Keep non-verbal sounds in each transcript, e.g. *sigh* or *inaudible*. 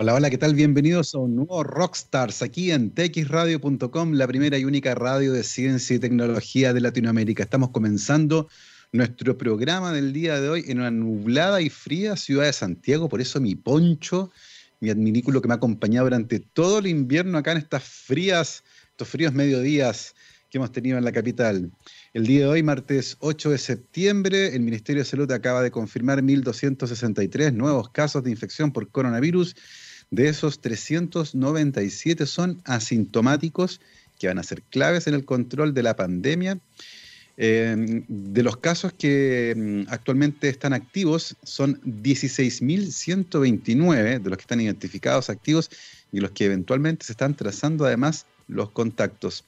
Hola, hola, ¿qué tal? Bienvenidos a un nuevo Rockstars aquí en txradio.com, la primera y única radio de ciencia y tecnología de Latinoamérica. Estamos comenzando nuestro programa del día de hoy en una nublada y fría ciudad de Santiago, por eso mi poncho, mi adminículo que me ha acompañado durante todo el invierno acá en estas frías, estos fríos mediodías que hemos tenido en la capital. El día de hoy, martes 8 de septiembre, el Ministerio de Salud acaba de confirmar 1.263 nuevos casos de infección por coronavirus de esos 397 son asintomáticos que van a ser claves en el control de la pandemia. Eh, de los casos que mm, actualmente están activos, son 16.129 de los que están identificados activos y los que eventualmente se están trazando además los contactos.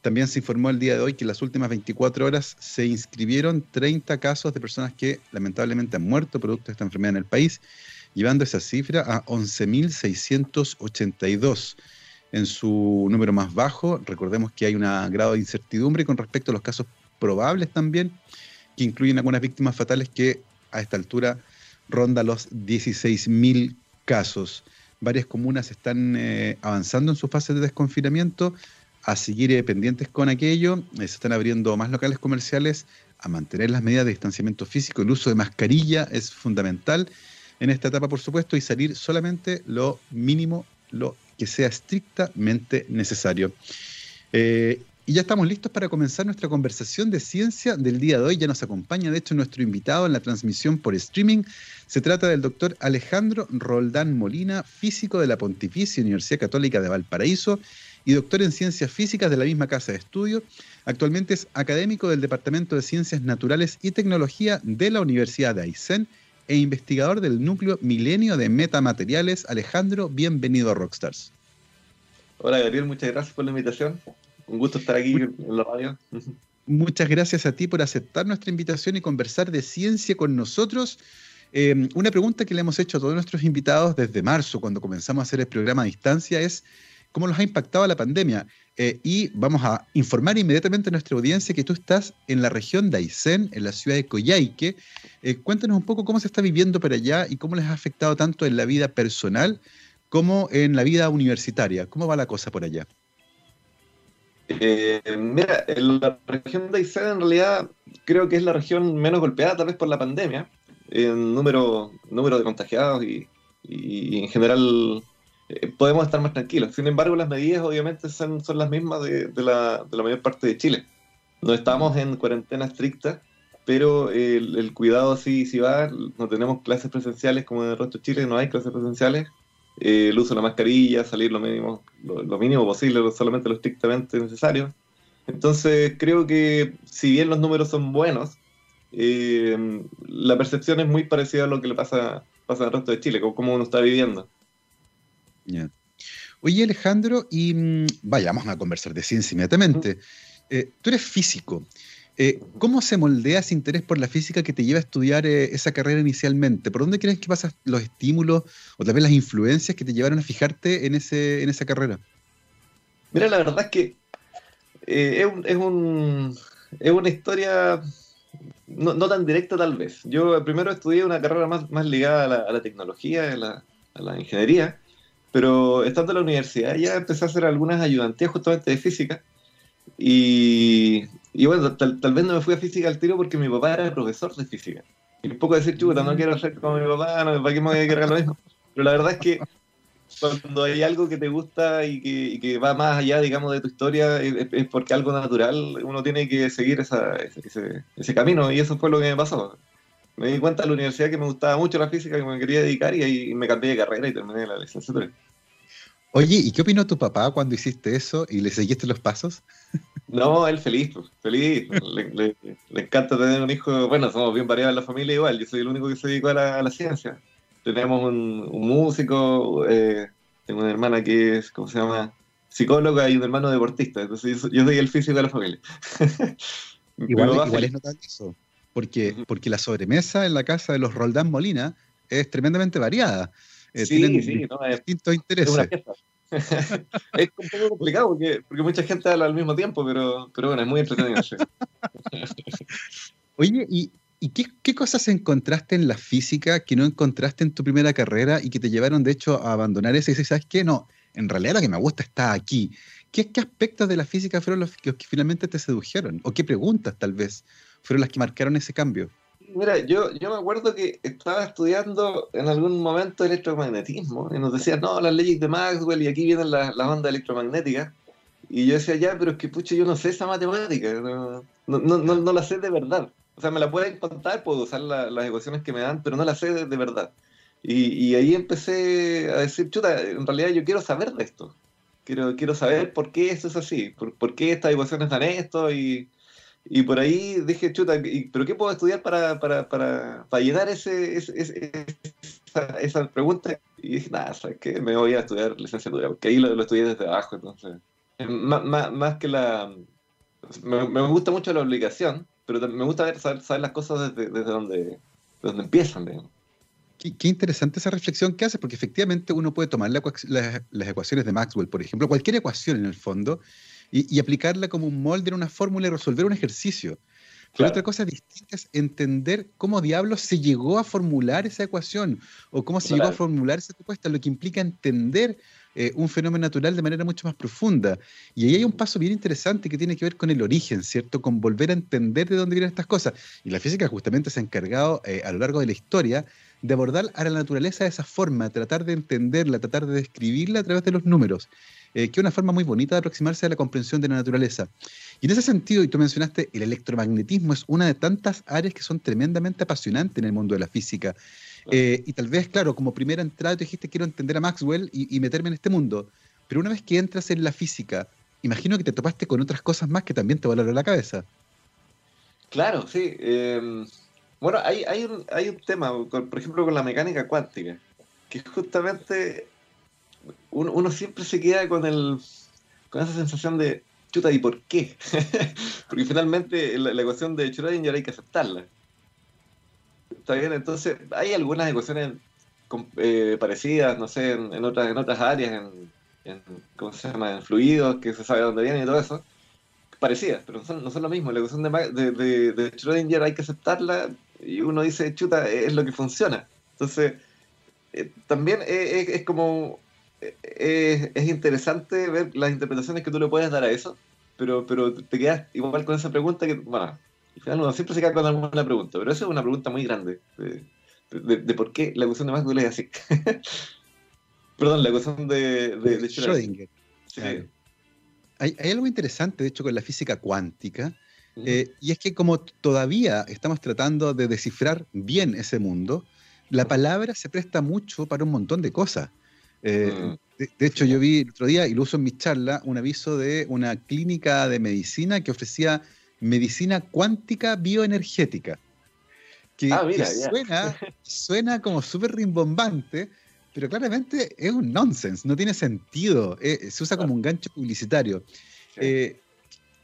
También se informó el día de hoy que en las últimas 24 horas se inscribieron 30 casos de personas que lamentablemente han muerto producto de esta enfermedad en el país llevando esa cifra a 11.682. En su número más bajo, recordemos que hay un grado de incertidumbre con respecto a los casos probables también, que incluyen algunas víctimas fatales que a esta altura ronda los 16.000 casos. Varias comunas están eh, avanzando en su fase de desconfinamiento, a seguir pendientes con aquello, eh, se están abriendo más locales comerciales, a mantener las medidas de distanciamiento físico, el uso de mascarilla es fundamental en esta etapa, por supuesto, y salir solamente lo mínimo, lo que sea estrictamente necesario. Eh, y ya estamos listos para comenzar nuestra conversación de ciencia del día de hoy. Ya nos acompaña, de hecho, nuestro invitado en la transmisión por streaming. Se trata del doctor Alejandro Roldán Molina, físico de la Pontificia Universidad Católica de Valparaíso y doctor en ciencias físicas de la misma casa de estudio. Actualmente es académico del Departamento de Ciencias Naturales y Tecnología de la Universidad de Aysén e investigador del núcleo Milenio de Metamateriales. Alejandro, bienvenido a Rockstars. Hola Gabriel, muchas gracias por la invitación. Un gusto estar aquí en la radio. Muchas gracias a ti por aceptar nuestra invitación y conversar de ciencia con nosotros. Eh, una pregunta que le hemos hecho a todos nuestros invitados desde marzo, cuando comenzamos a hacer el programa a distancia, es cómo los ha impactado la pandemia. Eh, y vamos a informar inmediatamente a nuestra audiencia que tú estás en la región de Aysén, en la ciudad de Coyhaique. Eh, cuéntanos un poco cómo se está viviendo por allá y cómo les ha afectado tanto en la vida personal como en la vida universitaria. ¿Cómo va la cosa por allá? Eh, mira, la región de Aysén en realidad creo que es la región menos golpeada tal vez por la pandemia, en número, número de contagiados y en general eh, podemos estar más tranquilos. Sin embargo, las medidas obviamente son, son las mismas de, la, de, la, mayor parte de Chile. No estamos en cuarentena estricta, pero el, cuidado sí, sí va. No tenemos clases presenciales como en el resto de Chile, no hay clases presenciales. Eh, el uso de la mascarilla, salir lo mínimo, lo, mínimo posible, solamente lo estrictamente necesario. Entonces, creo que si bien los números son buenos, eh, la percepción es muy parecida a lo que le pasa, pasa el resto de Chile, como, como uno está viviendo. Oye, Alejandro, y mm, vayamos a conversar de ciencia inmediatamente. Eh, tú eres físico. Eh, ¿Cómo se moldea ese interés por la física que te lleva a estudiar eh, esa carrera inicialmente? ¿Por dónde crees que pasan los estímulos o tal vez las influencias que te llevaron a fijarte en, ese, en esa carrera? Mira, la verdad es que es, un, es, una historia no, tan directa tal vez. Yo primero estudié una carrera más, más ligada a la, a la tecnología, a la, a la ingeniería, pero estando en la universidad ya empecé a hacer algunas ayudantías justamente de física. Y, y bueno, tal, vez no me fui a física al tiro porque mi papá era profesor de física. Y un poco decir, chuta, no quiero ser como mi papá, no, ¿para qué me voy a cargar lo mismo? Pero la verdad es que cuando hay algo que te gusta y que, y que va más allá, digamos, de tu historia, es, porque algo natural, uno tiene que seguir esa, ese, ese, camino. Y eso fue lo que me pasó. Me di cuenta en la universidad que me gustaba mucho la física, que me quería dedicar y ahí me cambié de carrera y terminé la licenciatura. Oye, ¿y qué opinó tu papá cuando hiciste eso y le seguiste los pasos? No, él feliz, pues, feliz. Le, encanta tener un hijo. Bueno, somos bien variados en la familia igual. Yo soy el único que se dedicó a la, ciencia. Tenemos un, músico, eh, tengo una hermana que es, ¿cómo se llama? Psicóloga y un hermano deportista. Entonces yo, soy el físico de la familia. *laughs* igual, igual es notable eso. Porque, porque la sobremesa en la casa de los Roldán Molina es tremendamente variada. Eh, sí, sí, no, es, distintos intereses. *laughs* Es, un poco complicado porque, porque, mucha gente habla al mismo tiempo, pero, pero bueno, es muy entretenido. *laughs* Oye, y, ¿Y qué, cosas encontraste en la física que no encontraste en tu primera carrera y que te llevaron, de hecho, a abandonar esa y decir, ¿sabes qué? No, en realidad lo que me gusta está aquí. ¿Qué, qué aspectos de la física fueron los que, finalmente te sedujeron? ¿O qué preguntas, tal vez, fueron las que marcaron ese cambio? Mira, yo, yo me acuerdo que estaba estudiando en algún momento electromagnetismo y nos decían, no, las leyes de Maxwell y aquí vienen las, las ondas electromagnéticas. Y yo decía, ya, pero es que, pucha, yo no sé esa matemática, no, no, no, no la sé de verdad. O sea, me la pueden contar, puedo usar las ecuaciones que me dan, pero no la sé de, verdad. Y, y, ahí empecé a decir, chuta, en realidad yo quiero saber de esto. Quiero, quiero saber por qué esto es así, por, por qué estas ecuaciones dan esto. Y, y por ahí dije, chuta, ¿pero qué puedo estudiar para, para, para, para llenar ese, ese, esa, esa, pregunta? Y dije, nada, ¿sabes qué? Me voy a estudiar licenciatura, porque ahí lo, lo estudié desde abajo, entonces. Más, más, que la... Me, me gusta mucho la obligación, pero me gusta ver, saber, las cosas desde, desde donde, donde empiezan. Qué, interesante esa reflexión que hace, porque efectivamente uno puede tomar las ecuaciones de Maxwell, por ejemplo, cualquier ecuación en el fondo, y, aplicarla como un molde en una fórmula y resolver un ejercicio. Pero otra cosa distinta es entender cómo diablos se llegó a formular esa ecuación o cómo se llegó a formular esa respuesta, lo que implica entender eh, un fenómeno natural de manera mucho más profunda. Y ahí hay un paso bien interesante que tiene que ver con el origen, ¿cierto? Con volver a entender de dónde vienen estas cosas. Y la física justamente se ha encargado eh, a lo largo de la historia de abordar a la naturaleza de esa forma, tratar de entenderla, tratar de describirla a través de los números, eh, que es una forma muy bonita de aproximarse a la comprensión de la naturaleza. Y en ese sentido, y tú mencionaste, el electromagnetismo es una de tantas áreas que son tremendamente apasionantes en el mundo de la física. Eh, y tal vez, claro, como primera entrada tú dijiste quiero entender a Maxwell y, meterme en este mundo. Pero una vez que entras en la física, imagino que te topaste con otras cosas más que también te volaron la cabeza. Claro, sí. Em, bueno, hay, hay, un, hay un tema, por ejemplo, con la mecánica cuántica, que justamente uno, siempre se queda con, el, con esa sensación de, chuta, ¿y por qué? *laughs* Porque finalmente la, la ecuación de Schrödinger hay que aceptarla. Está bien, entonces hay algunas ecuaciones eh, parecidas, no sé, en, otras, en otras áreas, en, ¿cómo se llama? En fluidos, que se sabe dónde vienen y todo eso, parecidas, pero no son, no son lo mismo. La ecuación de, de, de, Schrödinger hay que aceptarla y uno dice, chuta, es lo que funciona. Entonces, eh, también es como, es, es interesante ver las interpretaciones que tú le puedes dar a eso, pero, pero te quedas igual con esa pregunta que, bueno, al final uno siempre se queda con alguna pregunta, pero esa es una pregunta muy grande de, por qué la ecuación de Maxwell es así. *laughs* Perdón, la ecuación de, de, Schrödinger. Hay, algo interesante, de hecho, con la física cuántica, eh, y es que como todavía estamos tratando de descifrar bien ese mundo, la palabra se presta mucho para un montón de cosas. Eh, mm. de, de, hecho, yo vi el otro día, y lo uso en mi charla, un aviso de una clínica de medicina que ofrecía medicina cuántica bioenergética. Que, ah, suena, *laughs* suena como súper rimbombante, pero claramente es un nonsense, no tiene sentido, eh, se usa como un gancho publicitario. Eh,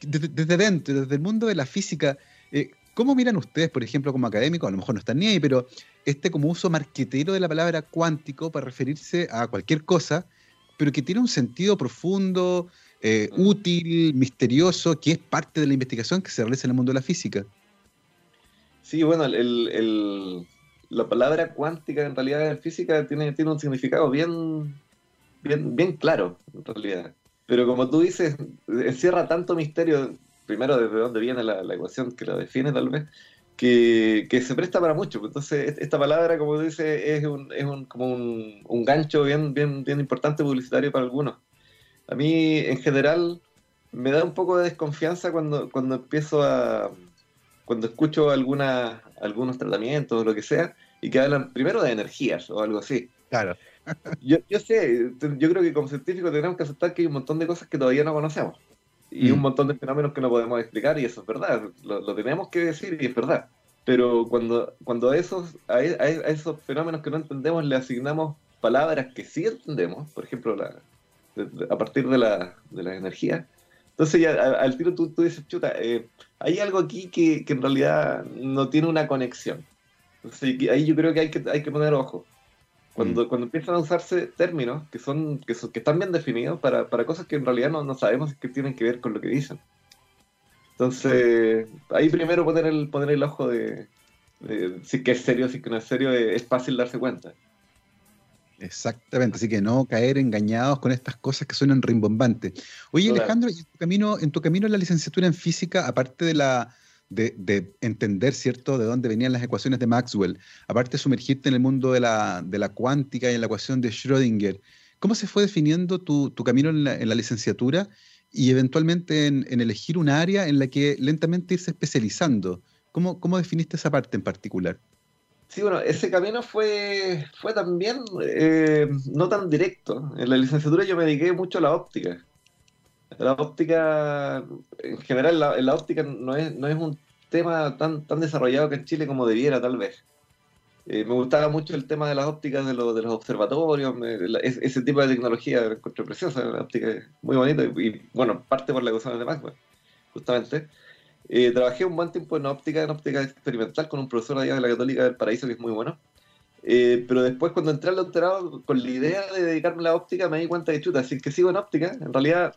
desde, dentro, desde el mundo de la física, eh, ¿cómo miran ustedes, por ejemplo, como académicos? A lo mejor no están ni ahí, pero este como uso marquetero de la palabra cuántico para referirse a cualquier cosa, pero que tiene un sentido profundo, eh, útil, misterioso, que es parte de la investigación que se realiza en el mundo de la física. Sí, bueno, el, la palabra cuántica en realidad en física tiene, tiene un significado bien, bien, bien claro, en realidad. Pero como tú dices, *laughs* encierra tanto misterio, primero desde dónde viene la, ecuación que la define tal vez, que, se presta para mucho. Entonces, esta palabra, como tú dices, es, un, es un, como un, un gancho bien, bien, bien importante publicitario para algunos. A mí, en general, me da un poco de desconfianza cuando, cuando empiezo a. cuando escucho alguna, algunos tratamientos o lo que sea, y que hablan primero de energías o algo así. Claro. yo, yo sé, yo creo que como científicos tenemos que aceptar que hay un montón de cosas que todavía no conocemos. Y un mm. montón de fenómenos que no podemos explicar, y eso es verdad. Lo, tenemos que decir y es verdad. Pero cuando, cuando a, esos, a, esos fenómenos que no entendemos le asignamos palabras que sí entendemos, por ejemplo, la, a partir de la, de la energía. Entonces ya al tiro tú, tú dices, chuta, eh, hay algo aquí que, que, en realidad no tiene una conexión. Entonces ahí yo creo que hay que, hay que poner ojo. Cuando, mm. cuando empiezan a usarse términos que son que, son, que están bien definidos para, para, cosas que en realidad no, no sabemos que tienen que ver con lo que dicen. Entonces, ahí primero poner el, poner el ojo de, Eh, si que es serio, si que no es serio, es fácil darse cuenta. Exactamente, así que no caer engañados con estas cosas que suenan rimbombantes. Oye, Alejandro, en tu camino, en tu camino a la licenciatura en física, aparte de la de, entender, ¿cierto?, de dónde venían las ecuaciones de Maxwell, aparte de sumergirte en el mundo de la, de la cuántica y en la ecuación de Schrödinger, ¿cómo se fue definiendo tu, camino en la, licenciatura y eventualmente en, elegir un área en la que lentamente irse especializando? ¿Cómo, cómo definiste esa parte en particular? Sí, bueno, ese camino fue, fue también eh, no tan directo. En la licenciatura yo me dediqué mucho a la óptica. La óptica, en general, la, la óptica no es, no es un tema tan, tan desarrollado que en Chile como debiera, tal vez. Eh, me gustaba mucho el tema de las ópticas de, de los observatorios, ese tipo de tecnología la encontré preciosa, la óptica es muy bonita y, bueno, parte por la cosa de Maxwell, justamente. Eh, trabajé un buen tiempo en óptica, en óptica experimental, con un profesor allá de la Católica del Paraíso que es muy bueno. Eh, pero después, cuando entré al doctorado, con la idea de dedicarme a la óptica, me di cuenta que, chuta, si que sigo en óptica, en realidad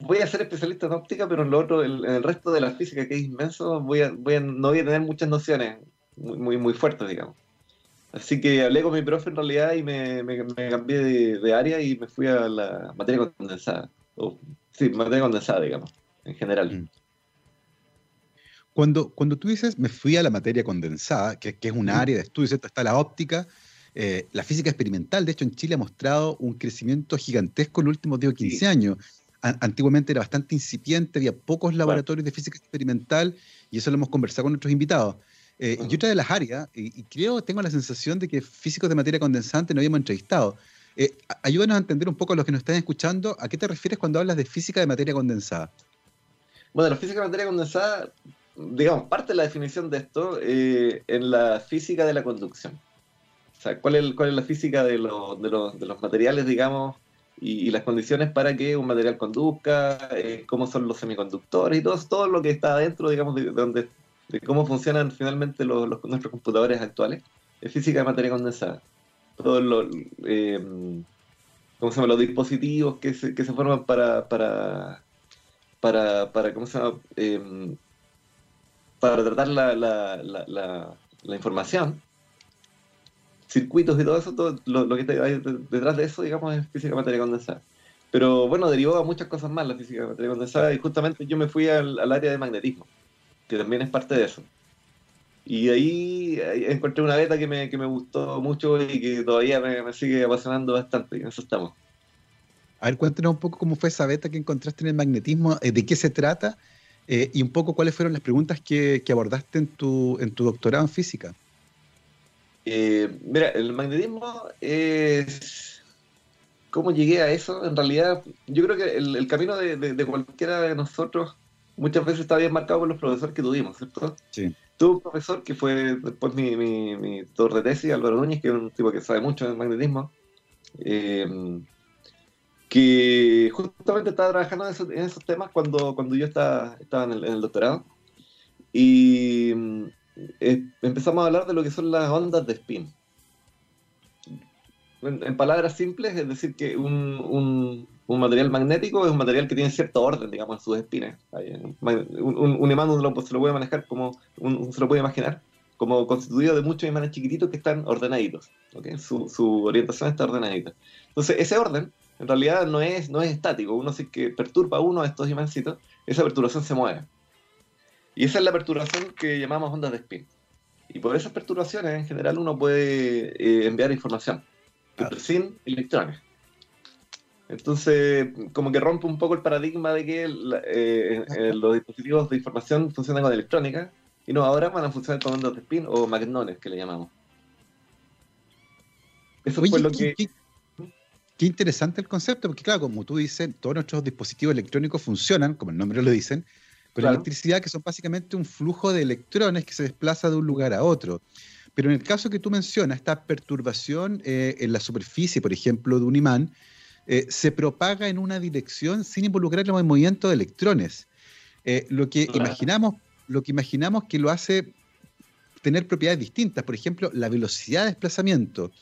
voy a ser especialista en óptica, pero en lo otro, en el resto de la física, que es inmenso, voy a, voy a, no voy a tener muchas nociones muy, muy, muy fuertes, digamos. Así que hablé con mi profe en realidad y me, me, cambié de, de, área y me fui a la materia condensada. sí, materia condensada, digamos, en general. Mm. Cuando, cuando tú dices me fui a la materia condensada, que, es un área de estudio, está la óptica, eh, la física experimental, de hecho en Chile ha mostrado un crecimiento gigantesco en los últimos 10 o 15 años. Antiguamente era bastante incipiente, había pocos laboratorios de física experimental y eso lo hemos conversado con nuestros invitados. Eh, y otra de las áreas, y, creo, tengo la sensación de que físicos de materia condensante no habíamos entrevistado. Eh, ayúdanos a entender un poco a los que nos están escuchando, ¿a qué te refieres cuando hablas de física de materia condensada? Bueno, la física de materia condensada digamos, parte de la definición de esto eh, en la física de la conducción. O sea, ¿cuál es, cuál es la física de, de, de los materiales, digamos, y, las condiciones para que un material conduzca, eh, cómo son los semiconductores y todo, todo lo que está adentro, digamos, de, donde, de cómo funcionan finalmente los, nuestros computadores actuales. Es física de materia condensada. Todos los, eh, ¿cómo se llama? los dispositivos que se, que se forman para, para, para, para ¿cómo se llama? Eh, para tratar la, la, la, la, información, circuitos y todo eso, todo lo, que hay detrás de eso, digamos, es física materia condensada. Pero bueno, derivó a muchas cosas más la física materia condensada y justamente yo me fui al, área de magnetismo, que también es parte de eso. Y ahí, encontré una beta que me, que me gustó mucho y que todavía me, sigue apasionando bastante, y en eso estamos. A ver, cuéntanos un poco cómo fue esa beta que encontraste en el magnetismo, eh, de qué se trata eh, y un poco cuáles fueron las preguntas que, abordaste en tu, en tu doctorado en física. Eh, mira, el magnetismo es... ¿Cómo llegué a eso? En realidad, yo creo que el, camino de, cualquiera de nosotros muchas veces está bien marcado por los profesores que tuvimos, ¿cierto? Sí. Tuve un profesor que fue después mi, mi, mi de tesis, Álvaro Núñez, que es un tipo que sabe mucho de magnetismo. Eh, que justamente estaba trabajando en esos, temas cuando, cuando yo estaba, estaba en, el, doctorado. Y eh, empezamos a hablar de lo que son las ondas de spin. En, palabras simples, es decir, que un, un, material magnético es un material que tiene cierto orden, digamos, en sus espines. Un, imán se lo puede manejar como, se lo puede imaginar, como constituido de muchos imanes chiquititos que están ordenaditos. Su, su orientación está ordenadita. Entonces, ese orden en realidad no es, no es estático. Uno si que perturba uno de estos imancitos, esa perturbación se mueve. Y esa es la perturbación que llamamos ondas de spin. Y por esas perturbaciones, en general, uno puede eh, enviar información, pero sin electrones. Entonces, como que rompe un poco el paradigma de que eh, eh, los dispositivos de información funcionan con electrónica, y no, ahora van a funcionar con ondas de spin o magnones, que le llamamos. Eso fue lo que... Qué interesante el concepto, porque claro, como tú dices, todos nuestros dispositivos electrónicos funcionan, como el nombre lo dicen, con electricidad, que son básicamente un flujo de electrones que se desplaza de un lugar a otro. Pero en el caso que tú mencionas, esta perturbación eh, en la superficie, por ejemplo, de un imán, eh, se propaga en una dirección sin involucrar el movimiento de electrones. Eh, lo, que imaginamos, lo que imaginamos que lo hace tener propiedades distintas, por ejemplo, la velocidad de desplazamiento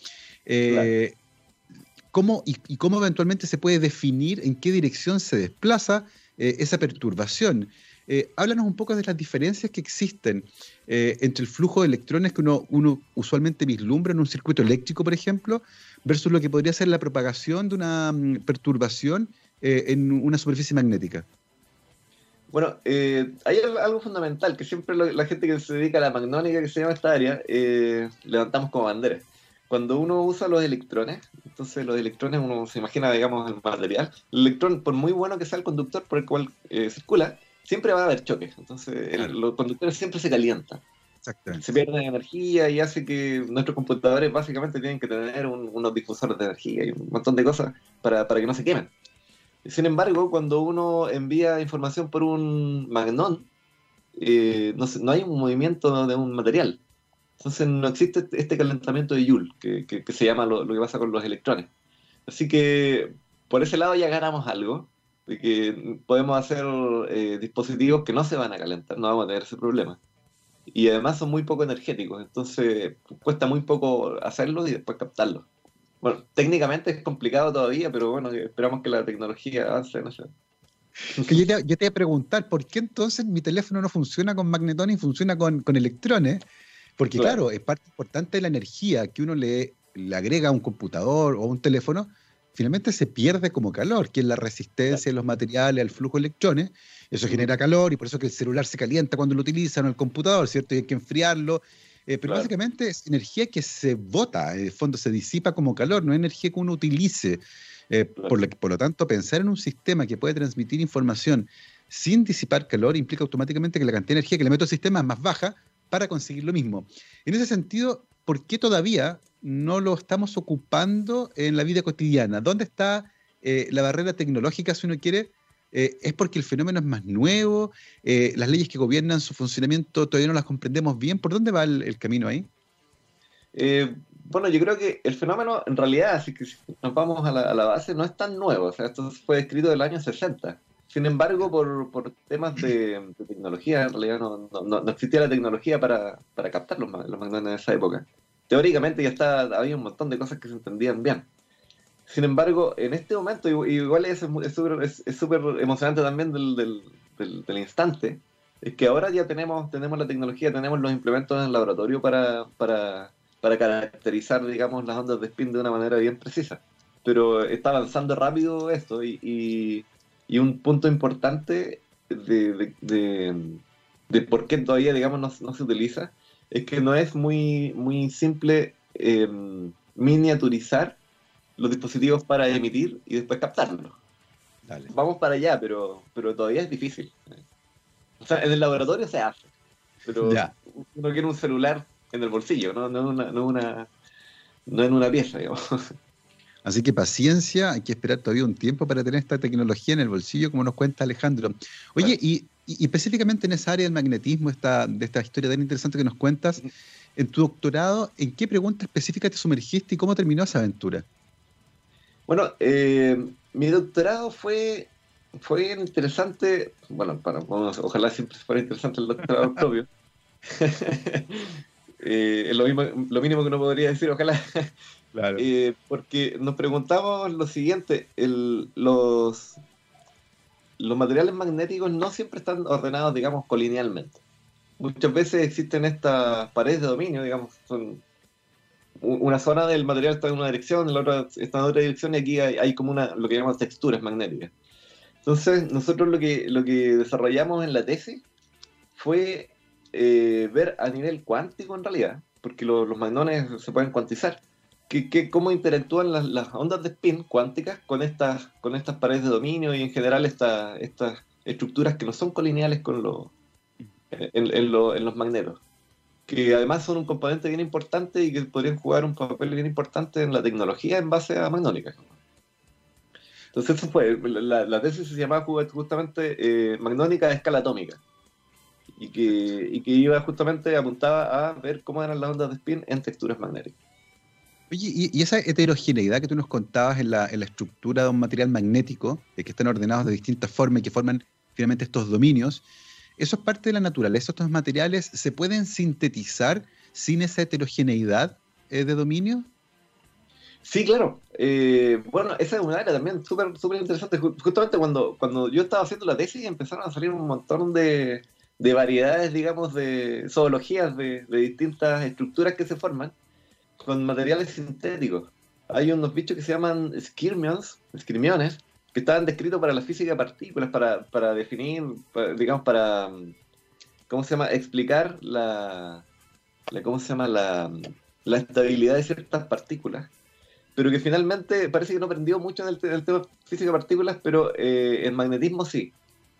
cómo, y, cómo eventualmente se puede definir en qué dirección se desplaza esa perturbación. Eh, háblanos un poco de las diferencias que existen eh, entre el flujo de electrones que uno, usualmente vislumbra en un circuito eléctrico, por ejemplo, versus lo que podría ser la propagación de una mm, perturbación en una superficie magnética. Bueno, hay algo fundamental que siempre la gente que se dedica a la magnónica, que se llama esta área, levantamos como bandera cuando uno usa los electrones, entonces los electrones uno se imagina, digamos, el material. El electrón, por muy bueno que sea el conductor por el cual eh, circula, siempre va a haber choques. Entonces los conductores siempre se calientan. Se pierden energía y hace que nuestros computadores básicamente tienen que tener unos difusores de energía y un montón de cosas para, que no se quemen. Sin embargo, cuando uno envía información por un magnón, eh, no, no hay un movimiento de un material entonces no existe este, calentamiento de Joule, que, se llama lo, que pasa con los electrones. Así que por ese lado ya ganamos algo, de que podemos hacer eh, dispositivos que no se van a calentar, no vamos a tener ese problema. Y además son muy poco energéticos, entonces cuesta muy poco hacerlo y después captarlo. Bueno, técnicamente es complicado todavía, pero bueno, esperamos que la tecnología avance, no. Que yo, te, yo, te, voy a preguntar, ¿por qué entonces mi teléfono no funciona con magnetones y funciona con, con electrones? Porque claro. es parte importante de la energía que uno le, le agrega a un computador o a un teléfono, finalmente se pierde como calor, que es la resistencia de los materiales al flujo de electrones. Eso genera calor y por eso que el celular se calienta cuando lo utilizan o el computador, ¿cierto? Y hay que enfriarlo. Eh, pero básicamente es energía que se bota, en el fondo se disipa como calor, no es energía que uno utilice. Eh, por, lo, por lo tanto, pensar en un sistema que puede transmitir información sin disipar calor implica automáticamente que la cantidad de energía que le meto al sistema es más baja, para conseguir lo mismo. En ese sentido, ¿por qué todavía no lo estamos ocupando en la vida cotidiana? ¿Dónde está eh, la barrera tecnológica, si uno quiere? Eh, ¿Es porque el fenómeno es más nuevo? Eh, ¿Las leyes que gobiernan su funcionamiento todavía no las comprendemos bien? ¿Por dónde va el, camino ahí? bueno, yo creo que el fenómeno, en realidad, si nos vamos a la, base, no es tan nuevo. O sea, esto fue escrito del año 60. Sin embargo, por, por temas de, tecnología, en realidad no, no, existía la tecnología para, para captar los, los magnones en esa época. Teóricamente ya está, había un montón de cosas que se entendían bien. Sin embargo, en este momento, igual es súper es, es emocionante también del, del, del, instante, es que ahora ya tenemos, tenemos la tecnología, tenemos los implementos en el laboratorio para, para, para caracterizar, digamos, las ondas de spin de una manera bien precisa. Pero está avanzando rápido esto y y un punto importante de, de, por qué todavía, digamos, no, se utiliza, es que no es muy, muy simple em, miniaturizar los dispositivos para emitir y después captarlos. Vamos para allá, pero, pero todavía es difícil. O sea, en el laboratorio se hace, pero uno quiere un celular en el bolsillo, no, no, una, no, una, no en una pieza, digamos. *laughs* Así que paciencia, hay que esperar todavía un tiempo para tener esta tecnología en el bolsillo, como nos cuenta Alejandro. Oye, y, específicamente en esa área del magnetismo, esta, de esta historia tan interesante que nos cuentas, en tu doctorado, ¿en qué pregunta específica te sumergiste y cómo terminó esa aventura? Bueno, eh, mi doctorado fue, fue interesante, bueno, para, ojalá siempre fuera interesante el doctorado *laughs* propio. *laughs* eh, lo, mismo, lo mínimo que uno podría decir, ojalá. Eh, porque nos preguntamos lo siguiente, los, materiales magnéticos no siempre están ordenados, digamos, colinealmente. Muchas veces existen estas paredes de dominio, digamos, una zona del material está en una dirección, la otra está en otra dirección y aquí hay, como una, lo que llamamos texturas magnéticas. Entonces, nosotros lo que, lo que desarrollamos en la tesis fue eh, ver a nivel cuántico en realidad, porque los magnones se pueden cuantizar que, cómo interactúan las, ondas de spin cuánticas con estas, con estas paredes de dominio y en general estas estructuras que no son colineales con lo, en, los magnetos, que además son un componente bien importante y que podrían jugar un papel bien importante en la tecnología en base a magnónicas. Entonces eso fue, la, tesis se llamaba justamente eh, magnónica a escala atómica. Y que, y que iba justamente apuntaba a ver cómo eran las ondas de spin en texturas magnéticas. Oye, y, esa heterogeneidad que tú nos contabas en la, estructura de un material magnético, de que están ordenados de distintas formas y que forman finalmente estos dominios, ¿eso es parte de la naturaleza? ¿Estos materiales se pueden sintetizar sin esa heterogeneidad eh, de dominio? Sí, claro. Eh, bueno, esa es una área también súper súper interesante. Justamente cuando, cuando yo estaba haciendo la tesis empezaron a salir un montón de, de variedades, digamos, de zoologías de, de, distintas estructuras que se forman con materiales sintéticos. Hay unos bichos que se llaman skirmions, skirmiones, que estaban descritos para la física de partículas, para, para definir, digamos, para, ¿cómo se llama? Explicar la, ¿cómo se llama? La, la estabilidad de ciertas partículas pero que finalmente parece que no aprendió mucho del, tema tema física de partículas, pero eh, en magnetismo sí.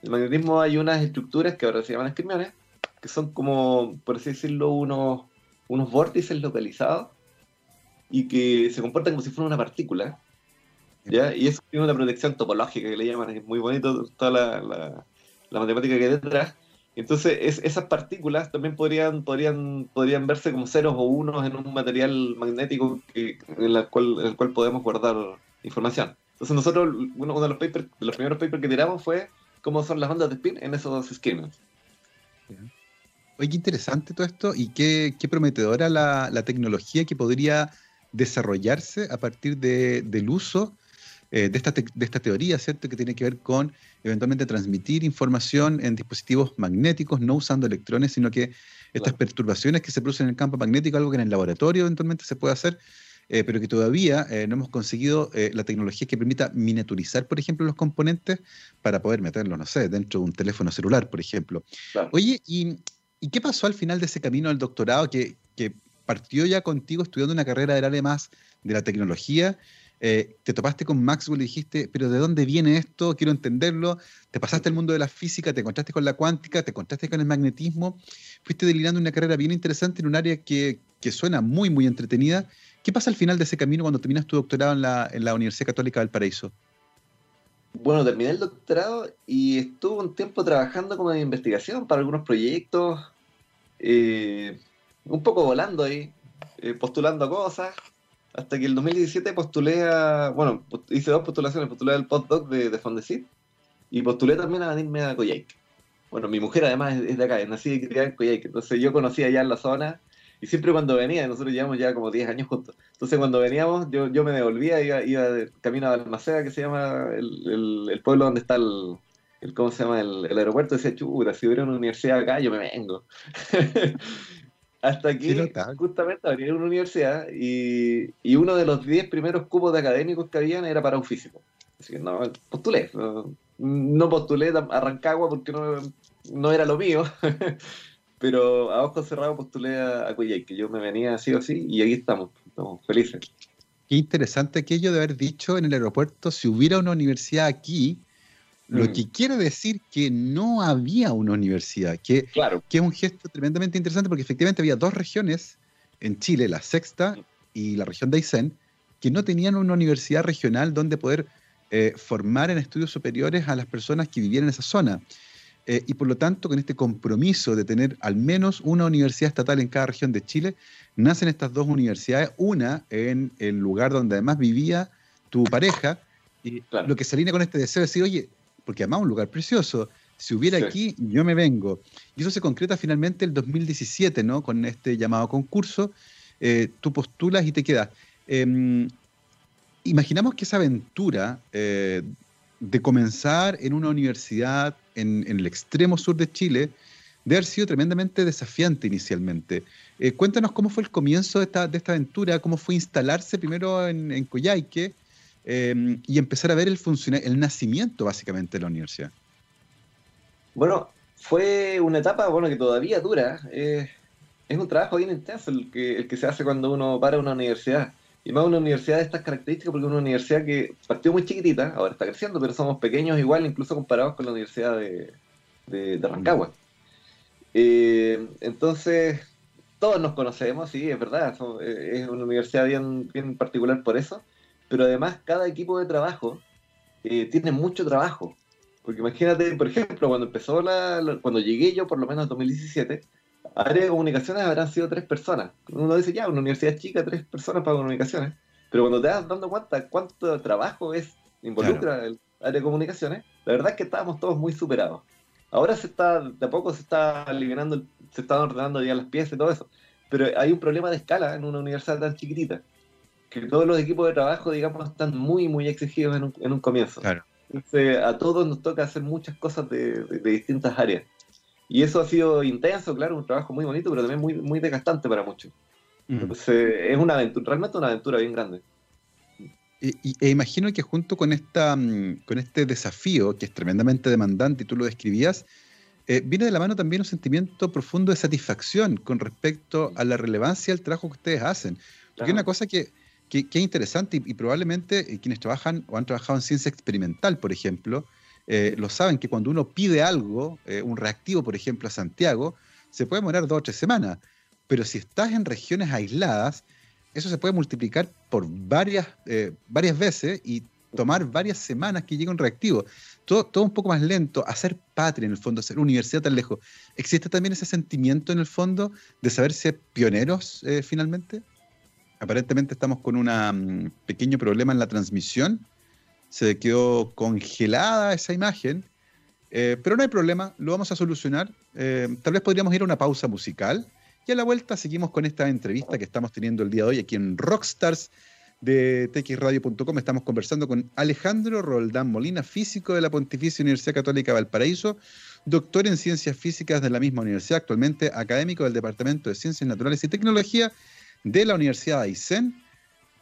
En magnetismo hay unas estructuras que ahora se llaman esquimiones, que son como, por así decirlo, unos, unos vórtices localizados y que se comportan como si fuera una partícula. ¿ya? Y eso tiene una protección topológica que le llaman, es muy bonito toda la, la, la matemática que hay detrás. Entonces, esas partículas también podrían, podrían, podrían verse como ceros o unos en un material magnético que, en, el cual, el cual podemos guardar información. Entonces, nosotros, uno, de, los papers, de los primeros papers que tiramos fue cómo son las ondas de spin en esos esquemas. Oye, qué interesante todo esto y qué, qué prometedora la, la, tecnología que podría desarrollarse a partir de, del uso eh, de, esta de esta teoría, ¿cierto? Que tiene que ver con eventualmente transmitir información en dispositivos magnéticos, no usando electrones, sino que estas perturbaciones que se producen en el campo magnético, algo que en el laboratorio eventualmente se puede hacer, eh, pero que todavía eh, no hemos conseguido la tecnología que permita miniaturizar, por ejemplo, los componentes para poder meterlos, no sé, dentro de un teléfono celular, por ejemplo. Oye, ¿y, ¿y, qué pasó al final de ese camino del doctorado que, que partió ya contigo estudiando una carrera del área más de la tecnología eh, te topaste con Maxwell y dijiste, pero ¿de dónde viene esto? Quiero entenderlo. Te pasaste al mundo de la física, te encontraste con la cuántica, te encontraste con el magnetismo. Fuiste delirando una carrera bien interesante en un área que, que, suena muy, muy entretenida. ¿Qué pasa al final de ese camino cuando terminas tu doctorado en la, en la Universidad Católica del Paraíso? Bueno, terminé el doctorado y estuve un tiempo trabajando como de investigación para algunos proyectos, eh, un poco volando ahí, eh, postulando cosas hasta que el 2017 postulé a, bueno, hice dos postulaciones, postulé al postdoc de, de Fondesit y postulé también a venirme a Coyhaique. Bueno, mi mujer además es de acá, nací y criada en Coyhaique, entonces yo conocía ya en la zona y siempre cuando venía, nosotros llevamos ya como 10 años juntos, entonces cuando veníamos yo, yo me devolvía, iba, iba de camino a Almaceda, que se llama el, el, pueblo donde está el, el, ¿cómo se llama? El, el aeropuerto, decía, chura, si hubiera una universidad acá, yo me vengo. *laughs* Hasta aquí, justamente, abrí una universidad y, y, uno de los 10 primeros cupos de académicos que habían era para un físico. Así que no, postulé. No, postulé a Rancagua porque no, no era lo mío. *laughs* Pero a ojos cerrados postulé a, a que yo me venía así o así, y ahí estamos, estamos felices. Qué interesante aquello de haber dicho en el aeropuerto, si hubiera una universidad aquí, lo mm. que quiere decir que no había una universidad, que, claro. que es un gesto tremendamente interesante porque efectivamente había dos regiones en Chile, la sexta y la región de Aysén, que no tenían una universidad regional donde poder eh, formar en estudios superiores a las personas que vivían en esa zona. Eh, y por lo tanto, con este compromiso de tener al menos una universidad estatal en cada región de Chile, nacen estas dos universidades, una en el lugar donde además vivía tu pareja, y lo que se alinea con este deseo de decir, oye, porque además es un lugar precioso. Si hubiera aquí, yo me vengo. Y eso se concreta finalmente el 2017, ¿no? Con este llamado concurso, eh, tú postulas y te quedas. Em, imaginamos que esa aventura eh, de comenzar en una universidad en, el extremo sur de Chile debe haber sido tremendamente desafiante inicialmente. Eh, cuéntanos cómo fue el comienzo de esta, de esta aventura, cómo fue instalarse primero en, en Coyhaique, Em, y empezar a ver el, el nacimiento básicamente de la universidad. Bueno, fue una etapa bueno, que todavía dura. es un trabajo bien intenso el que, el que se hace cuando uno para una universidad. Y más una universidad de estas características, porque es una universidad que partió muy chiquitita, ahora está creciendo, pero somos pequeños igual, incluso comparados con la Universidad de, de, Rancagua. Eh, entonces, todos nos conocemos, sí, es verdad, eh, es una universidad bien, bien particular por eso pero además cada equipo de trabajo eh, tiene mucho trabajo. Porque imagínate, por ejemplo, cuando empezó la, cuando llegué yo, por lo menos en 2017, área de comunicaciones habrán sido tres personas. Uno dice, ya, una universidad chica, tres personas para comunicaciones. Pero cuando te das dando cuenta cuánto trabajo es involucra el área de comunicaciones, la verdad es que estábamos todos muy superados. Ahora se está, de a poco se está aliviando, se están ordenando ya las piezas y todo eso. Pero hay un problema de escala en una universidad tan chiquitita. Que todos los equipos de trabajo, digamos, están muy, muy exigidos en un, en un comienzo. Claro. Entonces, a todos nos toca hacer muchas cosas de, distintas áreas. Y eso ha sido intenso, claro, un trabajo muy bonito, pero también muy, muy desgastante para muchos. Entonces, es una aventura, realmente una aventura bien grande. Y, e imagino que junto con, esta, mm, con este desafío, que es tremendamente demandante y tú lo describías, eh, viene de la mano también un sentimiento profundo de satisfacción con respecto a la relevancia del trabajo que ustedes hacen. Porque una cosa que, que, es interesante y, probablemente eh, quienes trabajan o han trabajado en ciencia experimental, por ejemplo, eh, lo saben que cuando uno pide algo, un reactivo, por ejemplo, a Santiago, se puede demorar dos o tres semanas. Pero si estás en regiones aisladas, eso se puede multiplicar por varias, varias veces y tomar varias semanas que llegue un reactivo. Todo, todo un poco más lento, hacer patria en el fondo, hacer universidad tan lejos. ¿Existe también ese sentimiento en el fondo de saber ser pioneros eh, finalmente? Aparentemente estamos con un mm, pequeño problema en la transmisión. Se quedó congelada esa imagen, eh, pero no hay problema, lo vamos a solucionar. Eh, tal vez podríamos ir a una pausa musical y a la vuelta seguimos con esta entrevista que estamos teniendo el día de hoy aquí en Rockstars de txradio.com. Estamos conversando con Alejandro Roldán Molina, físico de la Pontificia Universidad Católica Valparaíso, doctor en ciencias físicas de la misma universidad, actualmente académico del Departamento de Ciencias Naturales y Tecnología de la Universidad de Aysén.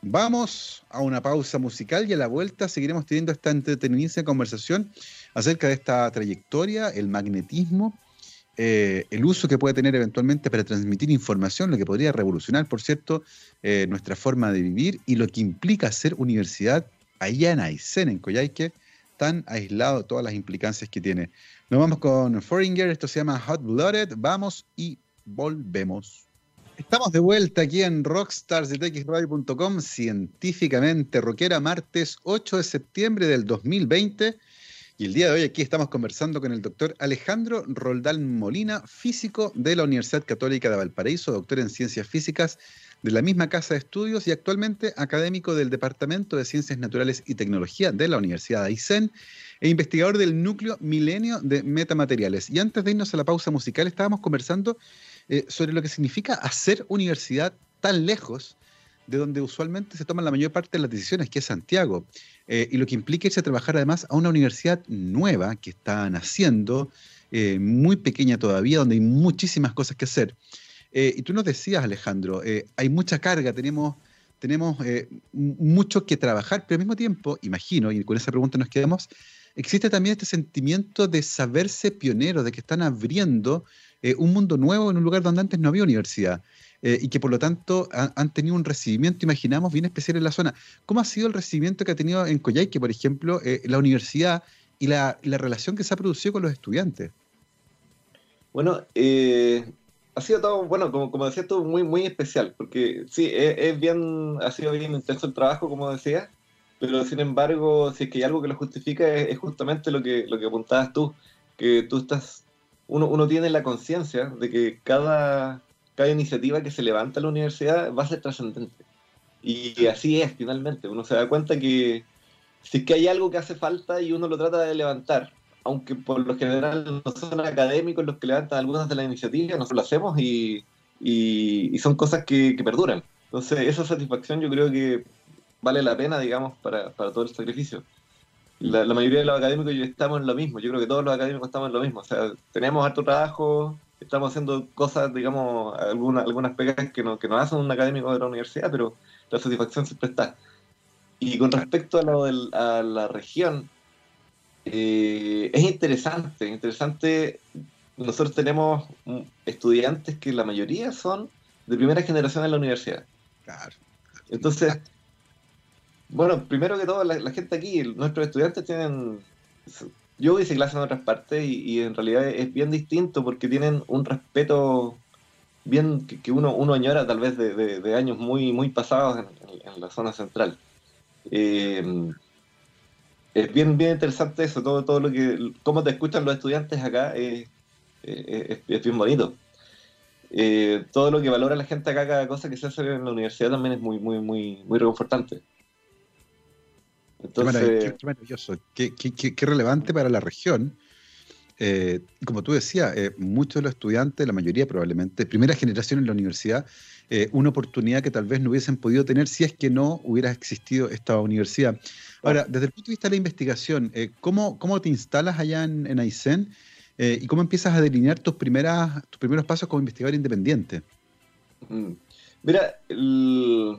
Vamos a una pausa musical y a la vuelta seguiremos teniendo esta entretenida conversación acerca de esta trayectoria, el magnetismo eh, el uso que puede tener eventualmente para transmitir información, lo que podría revolucionar, por cierto, eh, nuestra forma de vivir y lo que implica ser universidad allá en Aysén, en Coyhaique, tan aislado todas las implicancias que tiene. Nos vamos con Foreigner, esto se llama Hot Blooded, vamos y volvemos. Estamos de vuelta aquí en Rockstars de científicamente rockera, martes 8 de septiembre del 2020. Y el día de hoy aquí estamos conversando con el doctor Alejandro Roldán Molina, físico de la Universidad Católica de Valparaíso, doctor en ciencias físicas de la misma casa de estudios y actualmente académico del Departamento de Ciencias Naturales y Tecnología de la Universidad de Aysén e investigador del núcleo Milenio de Metamateriales. Y antes de irnos a la pausa musical, estábamos conversando eh, sobre lo que significa hacer universidad tan lejos de donde usualmente se toman la mayor parte de las decisiones, que es Santiago. Eh, y lo que implica irse a trabajar además a una universidad nueva que está naciendo, eh, muy pequeña todavía, donde hay muchísimas cosas que hacer. Y tú nos decías, Alejandro, hay mucha carga, tenemos, tenemos mucho que trabajar, pero al mismo tiempo, imagino, y con esa pregunta nos quedamos, existe también este sentimiento de saberse pionero, de que están abriendo un mundo nuevo en un lugar donde antes no había universidad. Eh, y que por lo tanto han, tenido un recibimiento, imaginamos, bien especial en la zona. ¿Cómo ha sido el recibimiento que ha tenido en Coyhaique, por ejemplo, eh, la universidad y la, relación que se ha producido con los estudiantes? Bueno, eh, ha sido todo, bueno, como, como decía tú, muy, muy especial, porque sí, es, bien, ha sido bien intenso el trabajo, como decía, pero sin embargo, si es que hay algo que lo justifica, es, justamente lo que, lo que apuntabas tú, que tú estás, uno, uno tiene la conciencia de que cada, cada iniciativa que se levanta en la universidad va a ser trascendente. Y así es, finalmente. Uno se da cuenta que si es que hay algo que hace falta y uno lo trata de levantar, aunque por lo general no son académicos los que levantan algunas de las iniciativas, nosotros lo hacemos y, y, son cosas que, perduran. Entonces, esa satisfacción yo creo que vale la pena, digamos, para, para todo el sacrificio. La, la, mayoría de los académicos estamos en lo mismo, yo creo que todos los académicos estamos en lo mismo. O sea, tenemos harto trabajo, estamos haciendo cosas, digamos, algunas, algunas pegas que, no, que nos hacen un académico de la universidad, pero la satisfacción siempre está. Y con respecto a, lo del, a la región, eh, es interesante, interesante. Nosotros tenemos estudiantes que la mayoría son de primera generación en la universidad. Claro. Entonces, bueno, primero que todo, la, gente aquí, nuestros estudiantes tienen yo hice clases en otras partes y, en realidad es bien distinto porque tienen un respeto bien que, uno, uno añora tal vez de, años muy, muy pasados en, la zona central. Eh, es bien, bien interesante eso, todo, todo lo que, cómo te escuchan los estudiantes acá es, bien bonito. Eh, todo lo que valora la gente acá, cada cosa que se hace en la universidad también es muy, muy, muy, muy reconfortante qué, maravilloso, qué, relevante para la región eh, como tú decías, eh, muchos de los estudiantes, la mayoría probablemente, primera generación en la universidad, eh, una oportunidad que tal vez no hubiesen podido tener si es que no hubiera existido esta universidad. Ahora, desde el punto de vista de la investigación, ¿cómo, ¿cómo, te instalas allá en, en Aysén y cómo empiezas a delinear tus, primeras, tus primeros pasos como investigador independiente? Mm. Mira, el,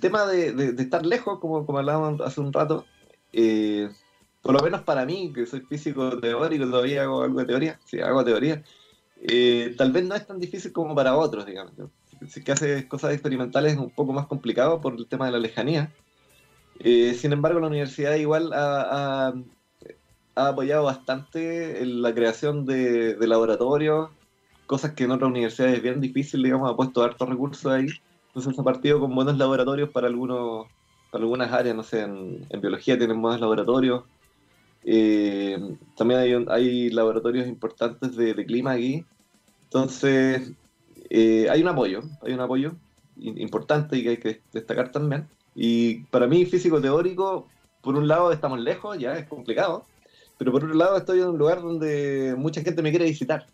tema de, estar lejos, como, hablábamos hace un rato, por lo menos para mí, que soy físico teórico, todavía hago algo de teoría, sí, hago teoría, eh, tal vez no es tan difícil como para otros, digamos. Si que haces cosas experimentales es un poco más complicado por el tema de la lejanía. Eh, sin embargo, la universidad igual ha, apoyado bastante en la creación de, laboratorios, cosas que en otras universidades es bien difícil, digamos, ha puesto hartos recursos ahí. Entonces ha partido con buenos laboratorios para algunos para algunas áreas, no sé, en, en biología tienen buenos laboratorios, eh, también hay, hay, laboratorios importantes de, clima aquí. Entonces, eh, hay un apoyo, hay un apoyo importante y que hay que destacar también. Y para mí, físico teórico, por un lado estamos lejos, ya es complicado, pero por otro lado estoy en un lugar donde mucha gente me quiere visitar.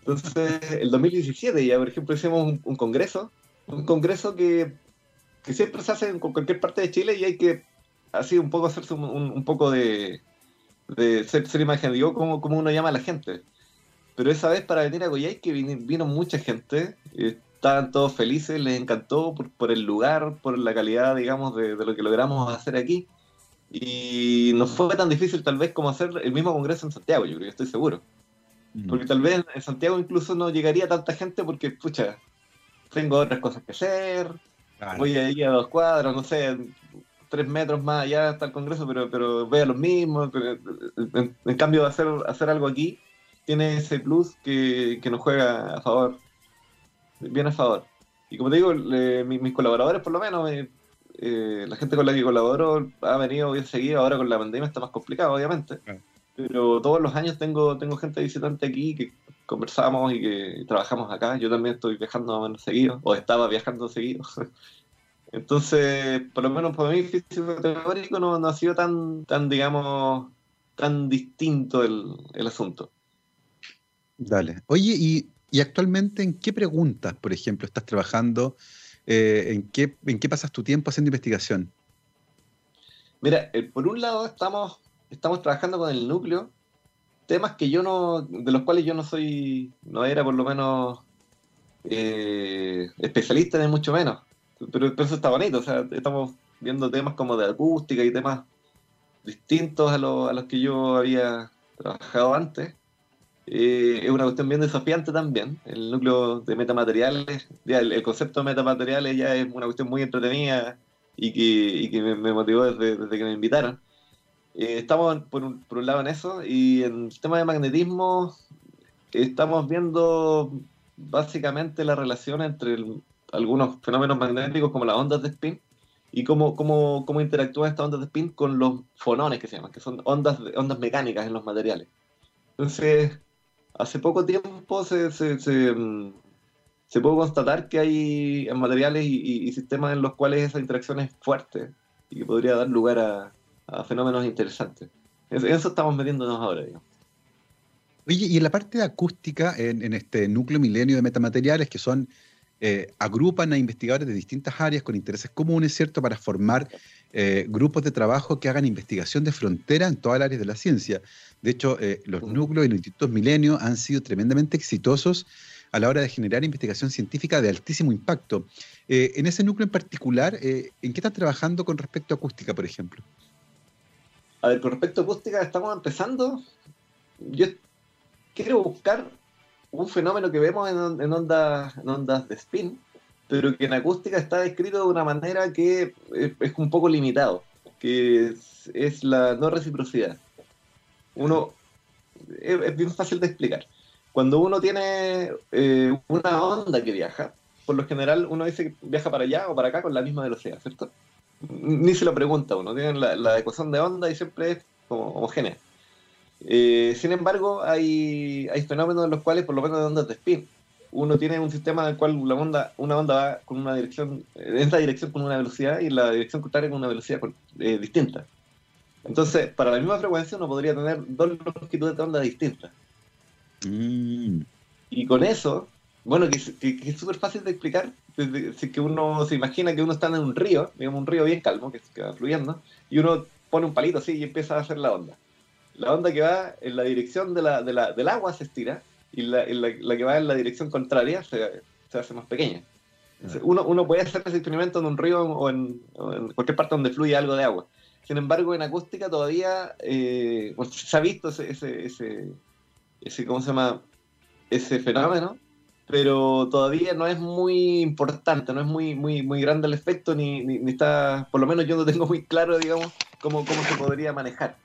Entonces, el 2017 ya, por ejemplo, hicimos un, congreso, un congreso que, que, siempre se hace en cualquier parte de Chile y hay que así un poco hacerse un poco de, de ser, ser imaginativo como, como uno llama a la gente. Pero esa vez para venir a Goyay que vino, mucha gente, estaban todos felices, les encantó por, el lugar, por la calidad, digamos, de, lo que logramos hacer aquí. Y no fue tan difícil tal vez como hacer el mismo congreso en Santiago, yo creo, estoy seguro. Mm. Porque tal vez en Santiago incluso no llegaría tanta gente porque, pucha, tengo otras cosas que hacer, voy a ir a dos cuadros, no sé, tres metros más allá está el Congreso, pero, pero vea lo mismo. En, cambio, hacer, hacer algo aquí tiene ese plus que, nos juega a favor, bien a favor. Y como te digo, mis, colaboradores, por lo menos, eh, eh, la gente con la que colaboro ha venido bien seguido. Ahora con la pandemia está más complicado, obviamente. Pero todos los años tengo, tengo gente visitante aquí que conversamos y que trabajamos acá. Yo también estoy viajando menos seguido, o estaba viajando seguido. *laughs* Entonces, por lo menos para mí, físico teórico no, no ha sido tan, tan, digamos, tan distinto el, el asunto. Dale. Oye, y, y, actualmente en qué preguntas, por ejemplo, estás trabajando? Eh, ¿en, qué, ¿En qué pasas tu tiempo haciendo investigación? Mira, eh, por un lado estamos, estamos trabajando con el núcleo, temas que yo no, de los cuales yo no soy, no era por lo menos eh, especialista ni mucho menos pero, eso está bonito, o sea, estamos viendo temas como de acústica y temas distintos a, a los que yo había trabajado antes. Eh, es una cuestión bien desafiante también. El núcleo de metamateriales, ya el, concepto de metamateriales ya es una cuestión muy entretenida y que, que me, motivó desde, que me invitaron. Eh, estamos por un, lado en eso y en el tema de magnetismo estamos viendo básicamente la relación entre algunos fenómenos magnéticos como las ondas de spin y cómo, cómo, cómo interactúan estas ondas de spin con los fonones que se llaman, que son ondas, ondas mecánicas en los materiales. Entonces, hace poco tiempo se, se, mm, pudo constatar que hay materiales y, sistemas en los cuales esa interacción es fuerte y que podría dar lugar a, fenómenos interesantes. En eso estamos metiéndonos ahora, Oye, y en la parte de acústica, en, en, este núcleo milenio de metamateriales, que son eh, agrupan a investigadores de distintas áreas con intereses comunes, ¿cierto?, para formar eh, grupos de trabajo que hagan investigación de frontera en todas las áreas de la ciencia. De hecho, eh, los núcleos y los institutos Milenio han sido tremendamente exitosos a la hora de generar investigación científica de altísimo impacto. en ese núcleo en particular, ¿en qué están trabajando con respecto a acústica, por ejemplo? A ver, con respecto a acústica, estamos empezando. Yo quiero buscar un fenómeno que vemos en, ondas, en ondas de spin, pero que en acústica está descrito de una manera que es, un poco limitado, que es, la no reciprocidad. Uno, es, bien fácil de explicar. Cuando uno tiene eh, una onda que viaja, por lo general uno dice que viaja para allá o para acá con la misma velocidad, ¿cierto? Ni se lo pregunta uno, tiene la, la ecuación de onda y siempre es como homogénea. Eh, sin embargo, hay, hay fenómenos en los cuales, por lo menos de ondas de spin, uno tiene un sistema en el cual la onda, una onda va con una dirección, en esta dirección con una velocidad y la dirección contraria con una velocidad eh, distinta. Entonces, para la misma frecuencia uno podría tener dos longitudes de onda distintas. Mm. Y con eso, bueno, que, es súper fácil de explicar, si que uno se imagina que uno está en un río, digamos un río bien calmo, que, que va fluyendo, y uno pone un palito así y empieza a hacer la onda. La onda que va en la dirección de la, de la, del agua se estira, y la, la, que va en la dirección contraria se, se hace más pequeña. Uno, uno, puede hacer ese experimento en un río o en, cualquier parte donde fluye algo de agua. Sin embargo, en acústica todavía eh, se ha visto ese, ese, ese, ¿cómo se llama? ese fenómeno, pero todavía no es muy importante, no es muy, muy, muy grande el efecto, ni, ni, está, por lo menos yo no tengo muy claro, digamos, cómo, cómo se podría manejar.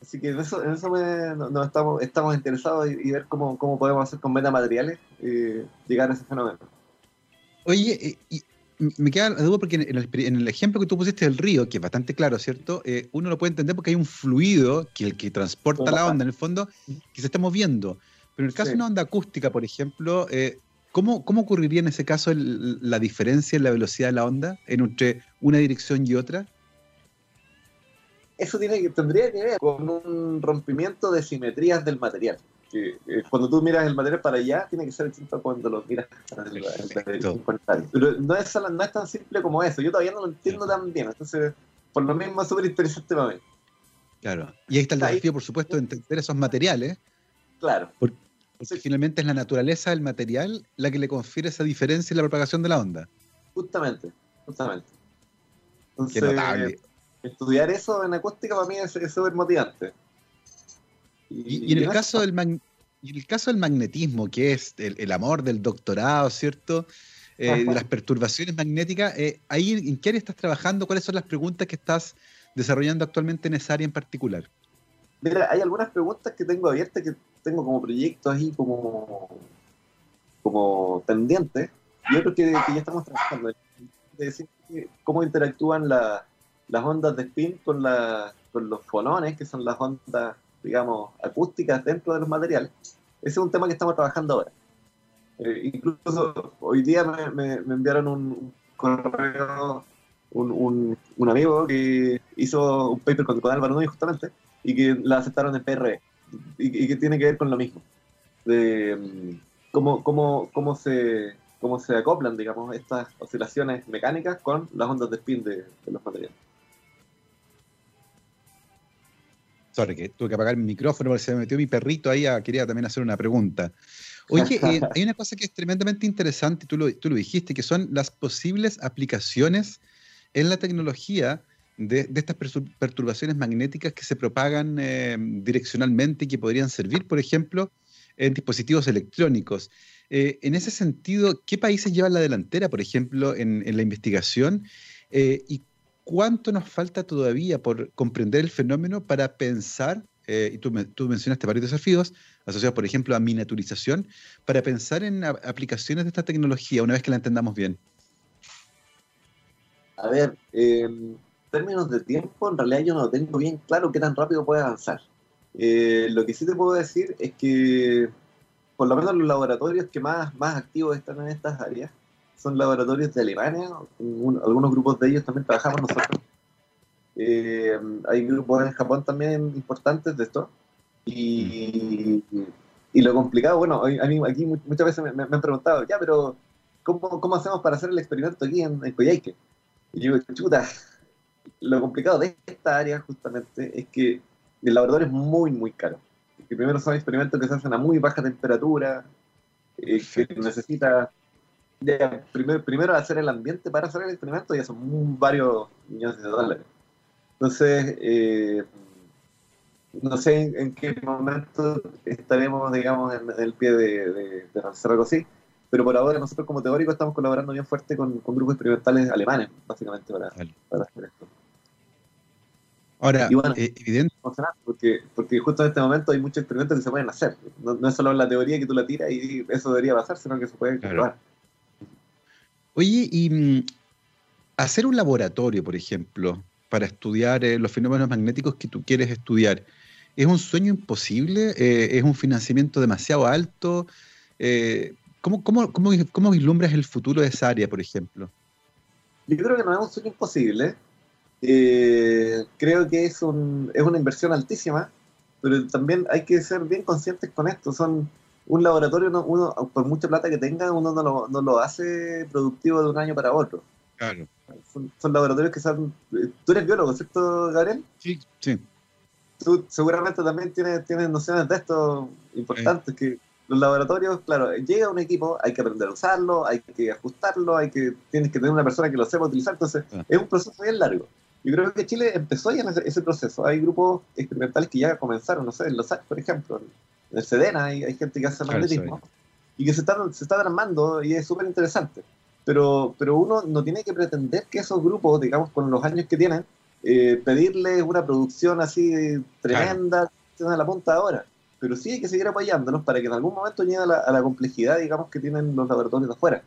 Así que en eso, en eso no, estamos, estamos interesados y, ver cómo, cómo podemos hacer con metamateriales eh, llegar a ese fenómeno. Oye, y, me queda la duda porque en el, ejemplo que tú pusiste del río, que es bastante claro, ¿cierto? Eh, uno lo puede entender porque hay un fluido que el que transporta la onda en el fondo que se está moviendo. Pero en el caso de una onda acústica, por ejemplo, eh, ¿cómo, ¿cómo, ocurriría en ese caso la diferencia en la velocidad de la onda entre una dirección y otra? Eso tiene que, tendría que ver con un rompimiento de simetrías del material. Eh, cuando tú miras el material para allá, tiene que ser distinto cuando lo miras para el, Pero no es, no es tan simple como eso. Yo todavía no lo entiendo tan bien. Entonces, por lo mismo es súper interesante para mí. Claro. Y ahí está el desafío, por supuesto, de entender esos materiales. Claro. Porque, finalmente es la naturaleza del material la que le confiere esa diferencia en la propagación de la onda. Justamente, justamente. Entonces, Qué notable. Estudiar eso en acústica para mí es súper motivante. Y, en, el caso del en el caso del magnetismo, que es el, amor del doctorado, ¿cierto? Eh, de las perturbaciones magnéticas, eh, ahí ¿en qué área estás trabajando? ¿Cuáles son las preguntas que estás desarrollando actualmente en esa área en particular? Mira, hay algunas preguntas que tengo abiertas que tengo como proyectos ahí como, como pendientes y otros que, ya estamos trabajando. De decir cómo interactúan las ondas de spin con, con los fonones, que son las ondas digamos, acústicas dentro de los materiales. Ese es un tema que estamos trabajando ahora. Eh, incluso hoy día me, enviaron un, correo, un, un, amigo que hizo un paper con, Álvaro Núñez justamente, y que la aceptaron en PR, y, que tiene que ver con lo mismo, de mm, cómo, cómo, cómo, se, cómo se acoplan, digamos, estas oscilaciones mecánicas con las ondas de spin de los materiales. Sorry, que tuve que apagar mi micrófono porque se me metió mi perrito ahí, a, quería también hacer una pregunta. Oye, eh, *laughs* hay una cosa que es tremendamente interesante, tú lo, tú lo dijiste, que son las posibles aplicaciones en la tecnología de, estas perturbaciones magnéticas que se propagan eh, direccionalmente y que podrían servir, por ejemplo, en dispositivos electrónicos. Eh, en ese sentido, ¿qué países llevan la delantera, por ejemplo, en, la investigación? ¿Y ¿cuánto nos falta todavía por comprender el fenómeno para pensar, eh, y tú, tú, mencionaste varios desafíos, asociados, por ejemplo, a miniaturización, para pensar en aplicaciones de esta tecnología una vez que la entendamos bien? A ver, términos de tiempo, en realidad yo no tengo bien claro qué tan rápido puede avanzar. Eh, lo que sí te puedo decir es que, por lo menos los laboratorios que más, más activos están en estas áreas, son laboratorios de Alemania, algunos grupos de ellos también trabajamos nosotros. Eh, hay grupos en Japón también importantes de esto. Y, y lo complicado, bueno, a mí aquí muchas veces me, han preguntado, ya, pero ¿cómo, ¿cómo, hacemos para hacer el experimento aquí en, en Coyhaique? Y yo digo, chuta, lo complicado de esta área justamente es que el laboratorio es muy, muy caro. Primero son experimentos que se hacen a muy baja temperatura, eh, que necesita primero, primero hacer el ambiente para hacer el experimento ya son varios millones de dólares. Entonces, eh, no sé en, qué momento estaremos, digamos, en, el pie de, de, hacer algo así, pero por ahora nosotros como teóricos estamos colaborando bien fuerte con, grupos experimentales alemanes, básicamente, para, hacer esto. Ahora, eh, evidente. Porque, porque justo en este momento hay muchos experimentos que se pueden hacer. No, es solo la teoría que tú la tiras y eso debería pasar, sino que se puede comprobar. Oye, y mm, hacer un laboratorio, por ejemplo, para estudiar eh, los fenómenos magnéticos que tú quieres estudiar, ¿es un sueño imposible? Eh, ¿Es un financiamiento demasiado alto? Eh, ¿cómo, cómo, vislumbras el futuro de esa área, por ejemplo? Yo creo que no es un sueño imposible. eh, creo que es, un, es una inversión altísima, pero también hay que ser bien conscientes con esto. Son un laboratorio, uno, por mucha plata que tenga, uno no lo, no lo hace productivo de un año para otro. Claro. Son, laboratorios que son... Tú eres biólogo, ¿cierto, Gabriel? Sí, sí. Tú seguramente también tienes, tienes nociones de esto importantes, que los laboratorios, claro, llega un equipo, hay que aprender a usarlo, hay que ajustarlo, hay que tienes que tener una persona que lo sepa utilizar, entonces ah. es un proceso bien largo. Yo creo que Chile empezó ya en ese, proceso. Hay grupos experimentales que ya comenzaron, no sé, en los por ejemplo, en el SEDENA hay, hay gente que hace magnetismo y que se están, se están armando y es súper interesante. Pero, pero uno no tiene que pretender que esos grupos, digamos, con los años que tienen, eh, pedirles una producción así tremenda, claro. a la punta ahora. Pero sí hay que seguir apoyándolos para que en algún momento lleguen a la, complejidad, digamos, que tienen los laboratorios de afuera.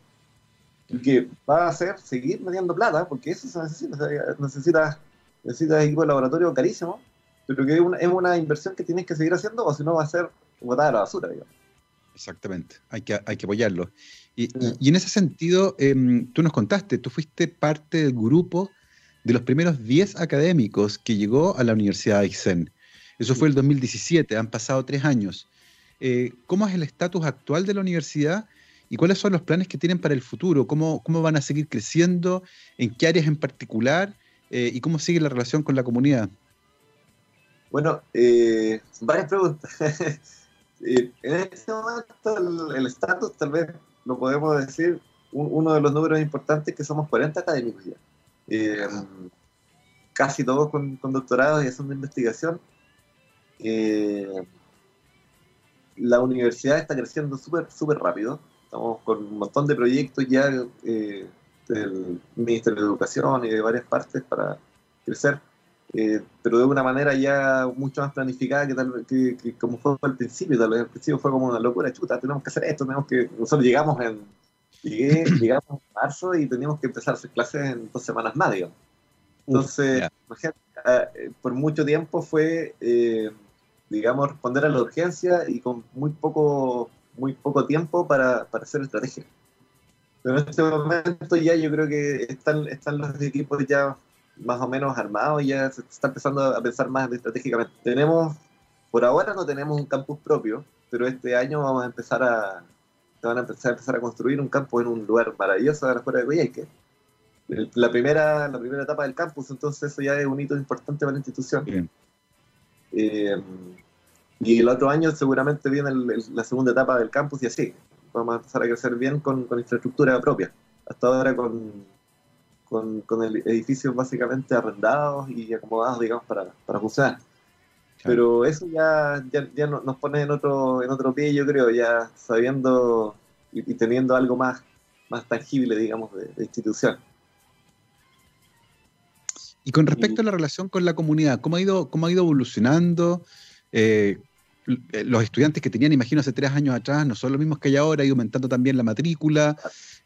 Y que va a ser seguir metiendo plata, porque eso se necesita. Necesitas necesita equipo de laboratorio carísimo, pero que es una, es una inversión que tienes que seguir haciendo, o si no va a ser botada a la basura, digamos. Exactamente, hay que, hay que apoyarlo. Y, y, en ese sentido, em, tú nos contaste, tú fuiste parte del grupo de los primeros 10 académicos que llegó a la Universidad de Aysén. Eso fue el 2017, han pasado tres años. Eh, ¿Cómo es el estatus actual de la universidad y cuáles son los planes que tienen para el futuro? ¿Cómo, cómo van a seguir creciendo? ¿En qué áreas en particular? Eh, ¿Y cómo sigue la relación con la comunidad? Bueno, eh, varias preguntas. *laughs* en este momento el estatus tal vez lo podemos decir uno de los números importantes que somos 40 académicos ya eh, casi todos con, doctorados y haciendo investigación. Eh, la universidad está creciendo súper súper rápido. Estamos con un montón de proyectos ya eh, del Ministerio de Educación y de varias partes para crecer, pero de una manera ya mucho más planificada que, tal, que, que, como fue al principio. Tal vez al principio fue como una locura, chuta, tenemos que hacer esto, tenemos que... Nosotros llegamos en Llegué, *clears throat* llegamos en marzo y teníamos que empezar a hacer clases en dos semanas más, digamos. Entonces, ah, eh, por mucho tiempo fue, eh, digamos, responder a la urgencia y con muy poco, muy poco tiempo para, para hacer estrategia. Pero en este momento ya yo creo que están, están los equipos ya más o menos armados y ya se está empezando a pensar más estratégicamente. Tenemos, por ahora no tenemos un campus propio, pero este año vamos a empezar a, van a empezar, a empezar a construir un campo en un lugar maravilloso a la fuera de Coyhaique. La primera, la primera etapa del campus, entonces eso ya es un hito importante para la institución. Eh, y el otro año seguramente viene la segunda etapa del campus y así. Vamos a empezar a crecer bien con, infraestructura propia. Hasta ahora con, con, edificios básicamente arrendados y acomodados, digamos, para, para funcionar. Pero eso ya, ya, nos pone en otro, en otro pie, yo creo, ya sabiendo y, teniendo algo más, más tangible, digamos, de, institución. Y con respecto a la relación con la comunidad, ¿cómo ha ido, cómo ha ido evolucionando? Eh, los estudiantes que tenían, imagino, hace tres años atrás, no son los mismos que hay ahora, ha ido aumentando también la matrícula,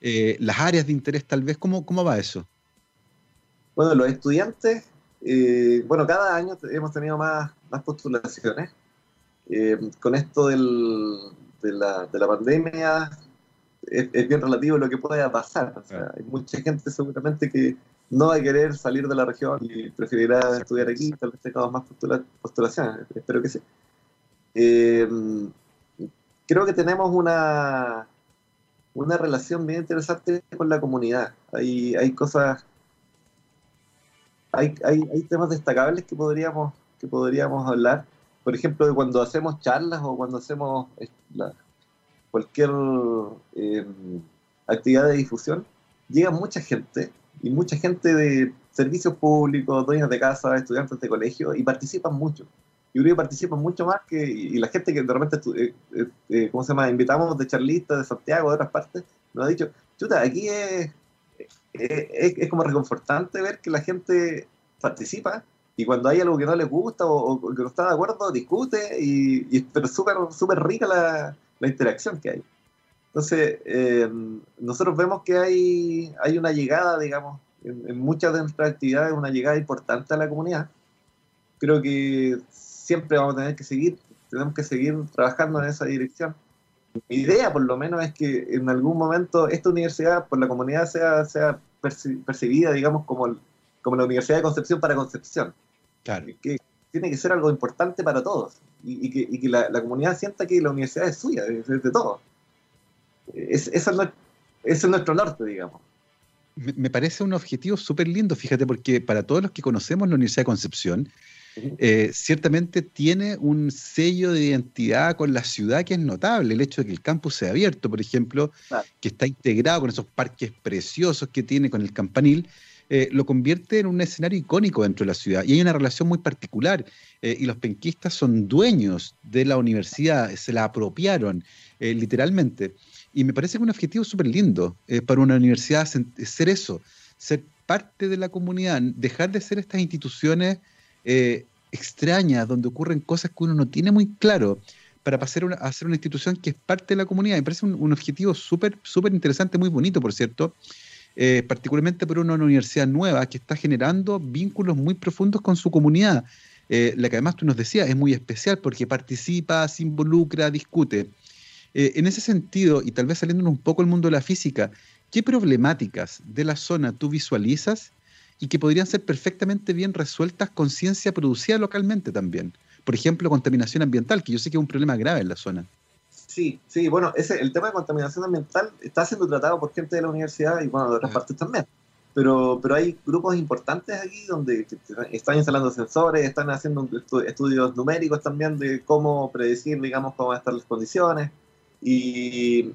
eh, las áreas de interés tal vez, ¿cómo, cómo va eso? Bueno, los estudiantes eh, bueno, cada año hemos tenido más, más postulaciones. Eh, con esto del, de, la, de, la, pandemia es, bien relativo lo que pueda pasar. hay mucha gente seguramente que no va a querer salir de la región y preferirá estudiar aquí, tal vez tengamos más postulaciones, espero que sí. Eh, creo que tenemos una, una relación bien interesante con la comunidad. Hay, hay cosas hay, hay, hay temas destacables que podríamos, que podríamos hablar. Por ejemplo, de cuando hacemos charlas o cuando hacemos eh, cualquier eh, actividad de difusión, llega mucha gente y mucha gente de servicios públicos, dueños de casa, estudiantes de colegio y participan mucho. Yo creo que participan mucho más que y la gente que de repente, eh, ¿cómo se llama? Invitamos de charlistas de Santiago, de otras partes, nos ha dicho, chuta, aquí es es, es, como reconfortante ver que la gente participa y cuando hay algo que no les gusta o, que no está de acuerdo, discute y, y pero súper súper rica la, la, interacción que hay. Entonces, eh, nosotros vemos que hay, hay una llegada, digamos, en, muchas de nuestras actividades, una llegada importante a la comunidad. Creo que siempre vamos a tener que seguir, tenemos que seguir trabajando en esa dirección. Mi idea, por lo menos, es que en algún momento esta universidad por la comunidad sea, sea percibida, digamos, como como la Universidad de Concepción para Concepción. Claro. Que tiene que ser algo importante para todos y, que, la, comunidad sienta que la universidad es suya, es, de todos. Es, eso, es, nuestro norte, digamos. Me, parece un objetivo súper lindo, fíjate, porque para todos los que conocemos la Universidad de Concepción, eh, ciertamente tiene un sello de identidad con la ciudad que es notable. El hecho de que el campus sea abierto, por ejemplo, que está integrado con esos parques preciosos que tiene con el campanil, eh, lo convierte en un escenario icónico dentro de la ciudad. Y hay una relación muy particular. Eh, y los penquistas son dueños de la universidad, se la apropiaron literalmente. Y me parece que un objetivo súper lindo para una universidad ser eso, ser parte de la comunidad, dejar de ser estas instituciones extrañas donde ocurren cosas que uno no tiene muy claro para pasar a ser una institución que es parte de la comunidad. Me parece un, un objetivo súper, súper interesante, muy bonito, por cierto, eh, particularmente por una universidad nueva que está generando vínculos muy profundos con su comunidad. Eh, la que además tú nos decías es muy especial porque participa, se involucra, discute. Eh, en ese sentido, y tal vez saliéndonos un poco del mundo de la física, ¿qué problemáticas de la zona tú visualizas y que podrían ser perfectamente bien resueltas con ciencia producida localmente también? Por ejemplo, contaminación ambiental, que yo sé que es un problema grave en la zona. Sí, sí, bueno, ese, el tema de contaminación ambiental está siendo tratado por gente de la universidad y bueno, de otras partes también. Pero, pero hay grupos importantes aquí donde están instalando sensores, están haciendo estudios numéricos también de cómo predecir, digamos, cómo van a estar las condiciones. Y,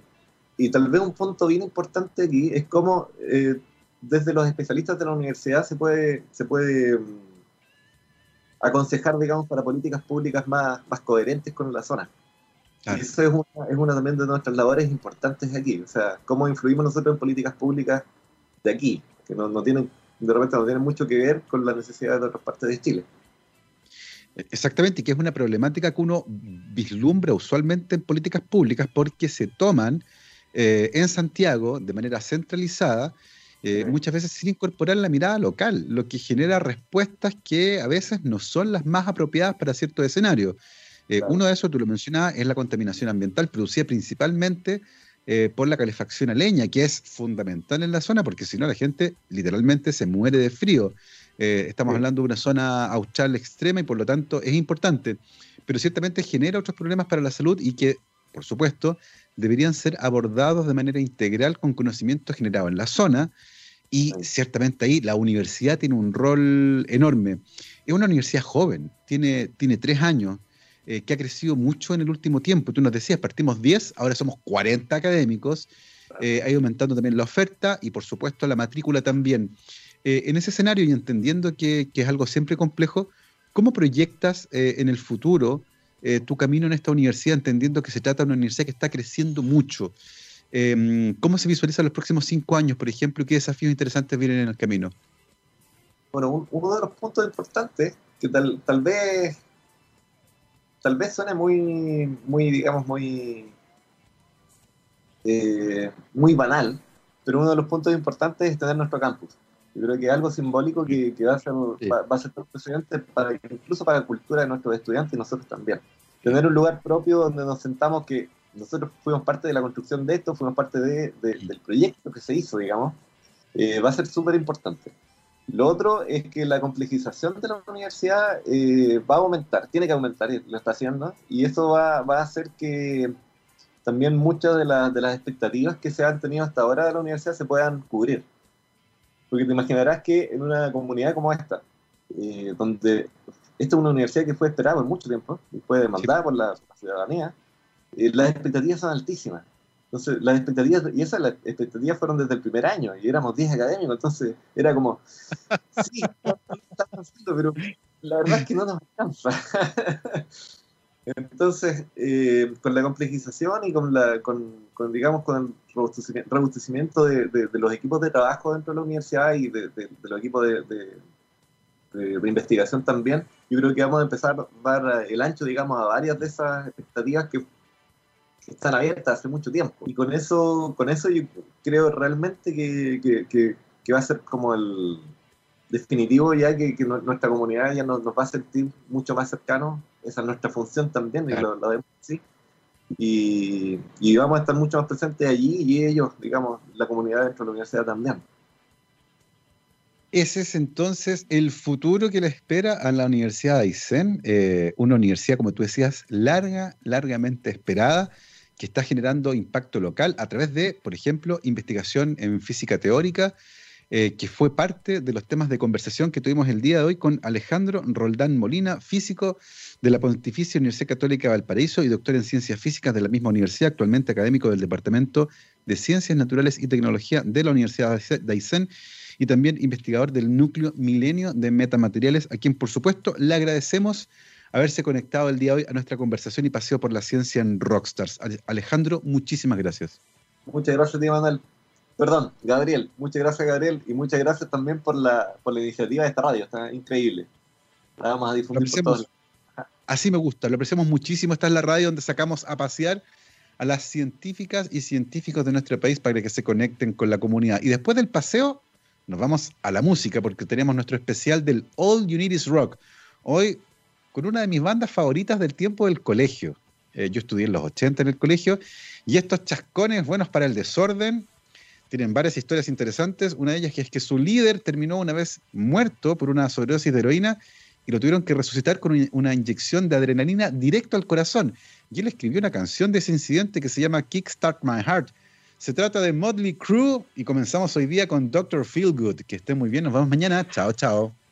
y tal vez un punto bien importante aquí es cómo eh, desde los especialistas de la universidad se puede, se puede mm, aconsejar, digamos, para políticas públicas más, más coherentes con la zona. Y eso es una, es una también de nuestras labores importantes aquí. O sea, cómo influimos nosotros en políticas públicas de aquí, que no, no tienen, de repente no tienen mucho que ver con las necesidades de otras partes de Chile. Exactamente, y que es una problemática que uno vislumbra usualmente en políticas públicas porque se toman eh, en Santiago de manera centralizada, eh, muchas veces sin incorporar la mirada local, lo que genera respuestas que a veces no son las más apropiadas para ciertos escenarios. Eh, uno de esos, tú lo mencionabas, es la contaminación ambiental, producida principalmente eh, por la calefacción a leña, que es fundamental en la zona, porque si no la gente literalmente se muere de frío. Eh, estamos hablando de una zona austral extrema y por lo tanto es importante, pero ciertamente genera otros problemas para la salud y que, por supuesto, deberían ser abordados de manera integral con conocimiento generado en la zona y ciertamente ahí la universidad tiene un rol enorme. Es una universidad joven, tiene, tiene tres años, eh, que ha crecido mucho en el último tiempo. Tú nos decías, partimos 10, ahora somos 40 académicos, eh, ha ido aumentando también la oferta y por supuesto la matrícula también. Eh, en ese escenario y entendiendo que, es algo siempre complejo, ¿cómo proyectas en el futuro tu camino en esta universidad, entendiendo que se trata de una universidad que está creciendo mucho? Em, ¿Cómo se visualizan los próximos cinco años, por ejemplo? ¿Qué desafíos interesantes vienen en el camino? Bueno, uno de los puntos importantes, que tal, tal vez tal vez suene muy, muy digamos, muy, eh, muy banal, pero uno de los puntos importantes es tener nuestro campus. Yo creo que es algo simbólico que, va a ser, va, a ser para, incluso para la cultura de nuestros estudiantes y nosotros también. Tener un lugar propio donde nos sentamos que nosotros fuimos parte de la construcción de esto, fuimos parte de, del proyecto que se hizo, digamos, eh, va a ser súper importante. Lo otro es que la complejización de la universidad eh, va a aumentar, tiene que aumentar, lo está haciendo, y eso va, va a hacer que también muchas de, de, las expectativas que se han tenido hasta ahora de la universidad se puedan cubrir. Porque te imaginarás que en una comunidad como esta, eh, donde esta es una universidad que fue esperada por mucho tiempo y fue demandada por la, ciudadanía, eh, las expectativas son altísimas. Entonces, las expectativas, y esas las expectativas fueron desde el primer año, y éramos 10 académicos, entonces era como, *laughs* sí, estamos haciendo, pero la verdad es que no nos alcanza. Entonces, eh, con la complejización y con, la, con, digamos, con el robustecimiento de, los equipos de trabajo dentro de la universidad y de, los equipos de, investigación también, yo creo que vamos a empezar a dar el ancho, digamos, a varias de esas expectativas que están abiertas hace mucho tiempo. Y con eso, con eso yo creo realmente que, va a ser como el definitivo ya que, nuestra comunidad ya nos, va a sentir mucho más cercanos. Esa es nuestra función también, y lo, vemos así. Y, y, vamos a estar mucho más presentes allí y ellos, digamos, la comunidad dentro de la universidad también. Ese es entonces el futuro que le espera a la Universidad de Aysén, eh, una universidad, como tú decías, larga, largamente esperada, que está generando impacto local a través de, por ejemplo, investigación en física teórica, eh, que fue parte de los temas de conversación que tuvimos el día de hoy con Alejandro Roldán Molina, físico de la Pontificia Universidad Católica de Valparaíso y doctor en ciencias físicas de la misma universidad, actualmente académico del Departamento de Ciencias Naturales y Tecnología de la Universidad de Aysén y también investigador del núcleo milenio de metamateriales, a quien por supuesto le agradecemos haberse conectado el día de hoy a nuestra conversación y paseo por la ciencia en Rockstars. Alejandro, muchísimas gracias. Muchas gracias, Manuel. Perdón, Gabriel, muchas gracias Gabriel y muchas gracias también por la, por la iniciativa de esta radio, está increíble. La vamos a difundir por Así me gusta, lo apreciamos muchísimo. Esta es la radio donde sacamos a pasear a las científicas y científicos de nuestro país para que se conecten con la comunidad. Y después del paseo, nos vamos a la música porque tenemos nuestro especial del All You Need Is Rock. Hoy con una de mis bandas favoritas del tiempo del colegio. Eh, yo estudié en los 80 en el colegio y estos chascones buenos para el desorden tienen varias historias interesantes. Una de ellas es que su líder terminó una vez muerto por una sobredosis de heroína y lo tuvieron que resucitar con una inyección de adrenalina directo al corazón. Y él escribió una canción de ese incidente que se llama Kickstart My Heart se trata de Motley Crue y comenzamos hoy día con Dr. Feelgood. Que esté muy bien, nos vemos mañana. Chao, chao.